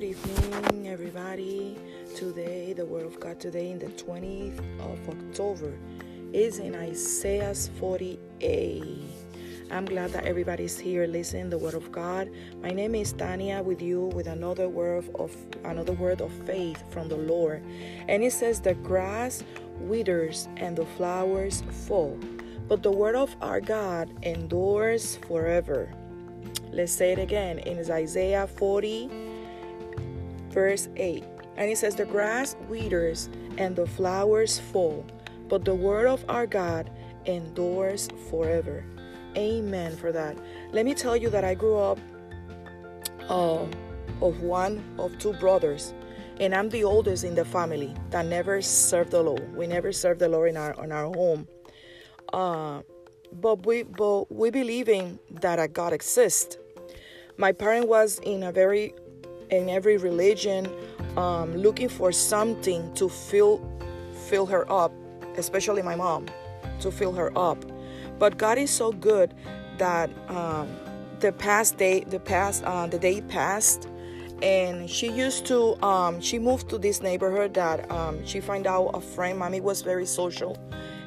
Good evening, everybody. Today, the Word of God today, in the 20th of October, is in Isaiah 40a. I'm glad that everybody's here listening the Word of God. My name is Tania with you with another word of another word of faith from the Lord, and it says, "The grass withers and the flowers fall, but the word of our God endures forever." Let's say it again. In Isaiah 40 verse 8. And it says, The grass withers and the flowers fall, but the word of our God endures forever. Amen for that. Let me tell you that I grew up uh, of one of two brothers, and I'm the oldest in the family that never served the Lord. We never served the Lord in our in our home. Uh, but we but we believe in that a God exists. My parent was in a very in every religion um, looking for something to fill fill her up especially my mom to fill her up. But god is so good that um, the past day the past uh, the day passed and she used to um, she moved to this neighborhood that um, she find out a friend mommy was very social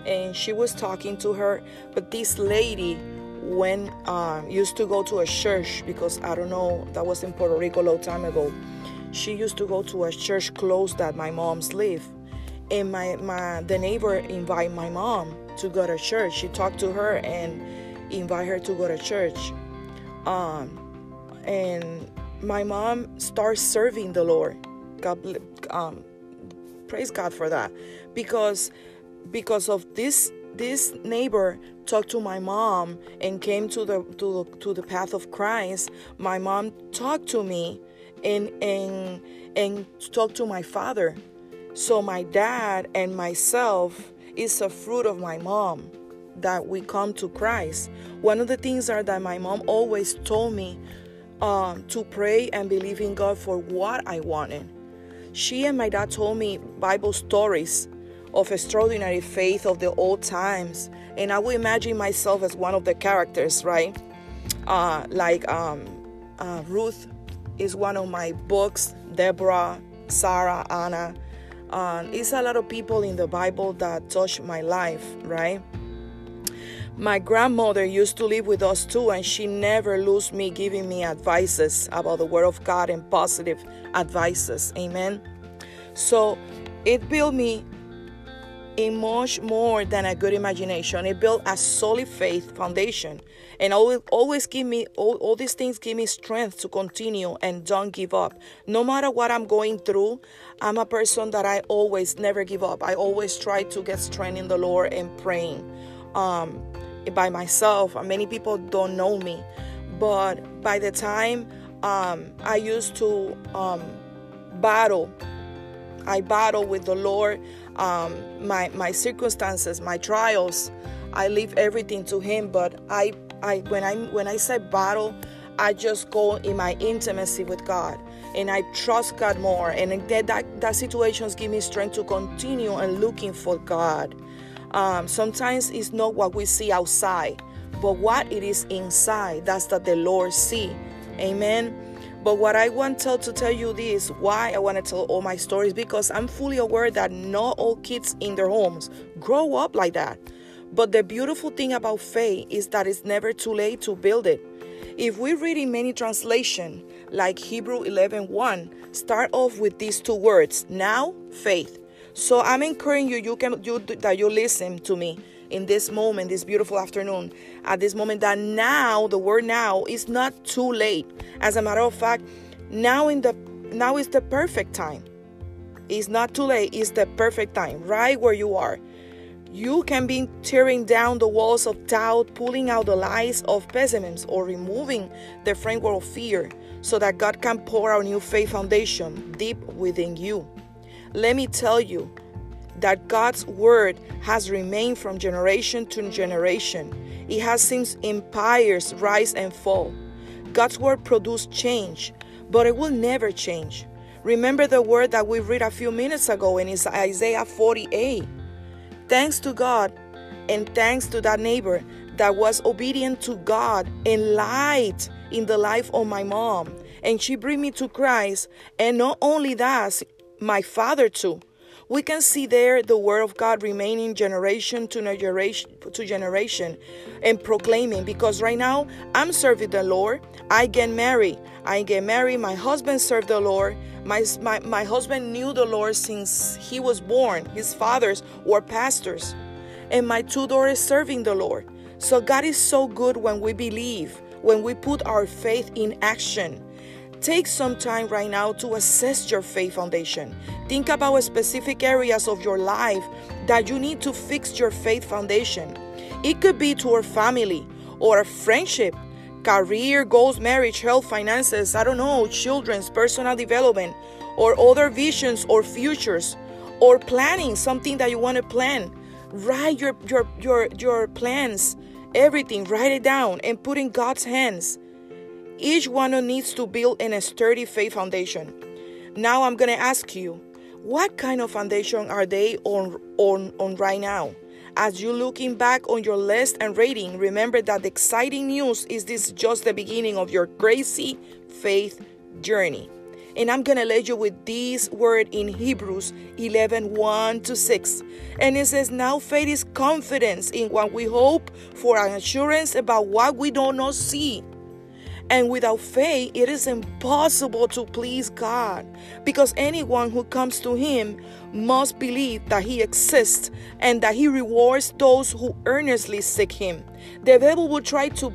and she was talking to her. But this lady when um, used to go to a church because I don't know that was in Puerto Rico a long time ago. She used to go to a church close that my mom's live, and my my the neighbor invite my mom to go to church. She talked to her and invite her to go to church, um, and my mom starts serving the Lord. God, um, praise God for that, because because of this this neighbor talked to my mom and came to the to the, to the path of Christ, my mom talked to me and and and talked to my father. So my dad and myself is a fruit of my mom that we come to Christ. One of the things are that my mom always told me um, to pray and believe in God for what I wanted. She and my dad told me Bible stories of extraordinary faith of the old times. And I would imagine myself as one of the characters, right? Uh, like um, uh, Ruth is one of my books, Deborah, Sarah, Anna. Uh, it's a lot of people in the Bible that touch my life, right? My grandmother used to live with us too, and she never lose me giving me advices about the Word of God and positive advices. Amen. So it built me in much more than a good imagination. It built a solid faith foundation. And always, always give me, all, all these things give me strength to continue and don't give up. No matter what I'm going through, I'm a person that I always never give up. I always try to get strength in the Lord and praying um, by myself. Many people don't know me. But by the time um, I used to um, battle, I battle with the Lord um, my my circumstances, my trials. I leave everything to Him. But I I when I when I say battle, I just go in my intimacy with God and I trust God more. And that that, that situations give me strength to continue and looking for God. Um, sometimes it's not what we see outside, but what it is inside. That's that the Lord see. Amen. But what I want to tell you this, why I want to tell all my stories, because I'm fully aware that not all kids in their homes grow up like that. But the beautiful thing about faith is that it's never too late to build it. If we read in many translation, like Hebrew 11:1, 1, start off with these two words, now faith. So I'm encouraging you, you can you that you listen to me in this moment, this beautiful afternoon, at this moment, that now, the word now, is not too late. As a matter of fact, now in the now is the perfect time. It's not too late, it's the perfect time, right where you are. You can be tearing down the walls of doubt, pulling out the lies of pessimism, or removing the framework of fear so that God can pour out new faith foundation deep within you. Let me tell you, that God's word has remained from generation to generation. It has seen empires rise and fall. God's word produced change, but it will never change. Remember the word that we read a few minutes ago in Isaiah 48. Thanks to God and thanks to that neighbor that was obedient to God and light in the life of my mom and she bring me to Christ. And not only that, my father too. We can see there the word of God remaining generation to generation to generation and proclaiming because right now I'm serving the Lord. I get married. I get married. My husband served the Lord. My, my, my husband knew the Lord since he was born. His fathers were pastors. And my two daughters serving the Lord. So God is so good when we believe, when we put our faith in action. Take some time right now to assess your faith foundation. Think about specific areas of your life that you need to fix your faith foundation. It could be to our family or a friendship, career, goals, marriage, health, finances, I don't know, children's personal development, or other visions or futures, or planning something that you want to plan. Write your your your your plans everything, write it down and put in God's hands. Each one needs to build in a sturdy faith foundation. Now I'm going to ask you, what kind of foundation are they on, on, on right now? As you're looking back on your list and rating, remember that the exciting news is this just the beginning of your crazy faith journey. And I'm going to let you with this word in Hebrews 11 1 to 6. And it says, Now faith is confidence in what we hope for, an assurance about what we do not see. And without faith, it is impossible to please God because anyone who comes to Him must believe that He exists and that He rewards those who earnestly seek Him. The devil will try to,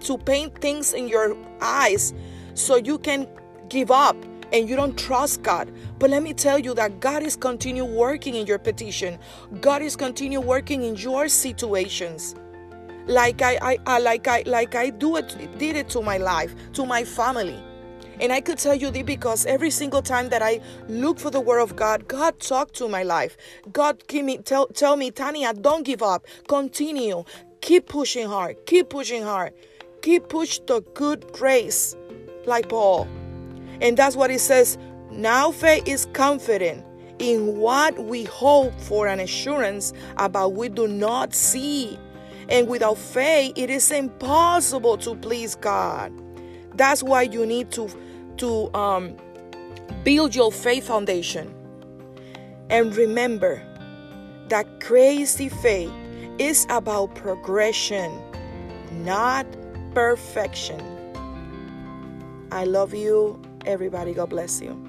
to paint things in your eyes so you can give up and you don't trust God. But let me tell you that God is continue working in your petition. God is continue working in your situations. Like I, I, I like I like I do it did it to my life, to my family. And I could tell you this because every single time that I look for the word of God, God talked to my life. God give me tell tell me, Tanya, don't give up. Continue. Keep pushing hard. Keep pushing hard. Keep push the good grace like Paul. And that's what it says. Now faith is confident in what we hope for an assurance about we do not see. And without faith, it is impossible to please God. That's why you need to, to um, build your faith foundation. And remember that crazy faith is about progression, not perfection. I love you, everybody. God bless you.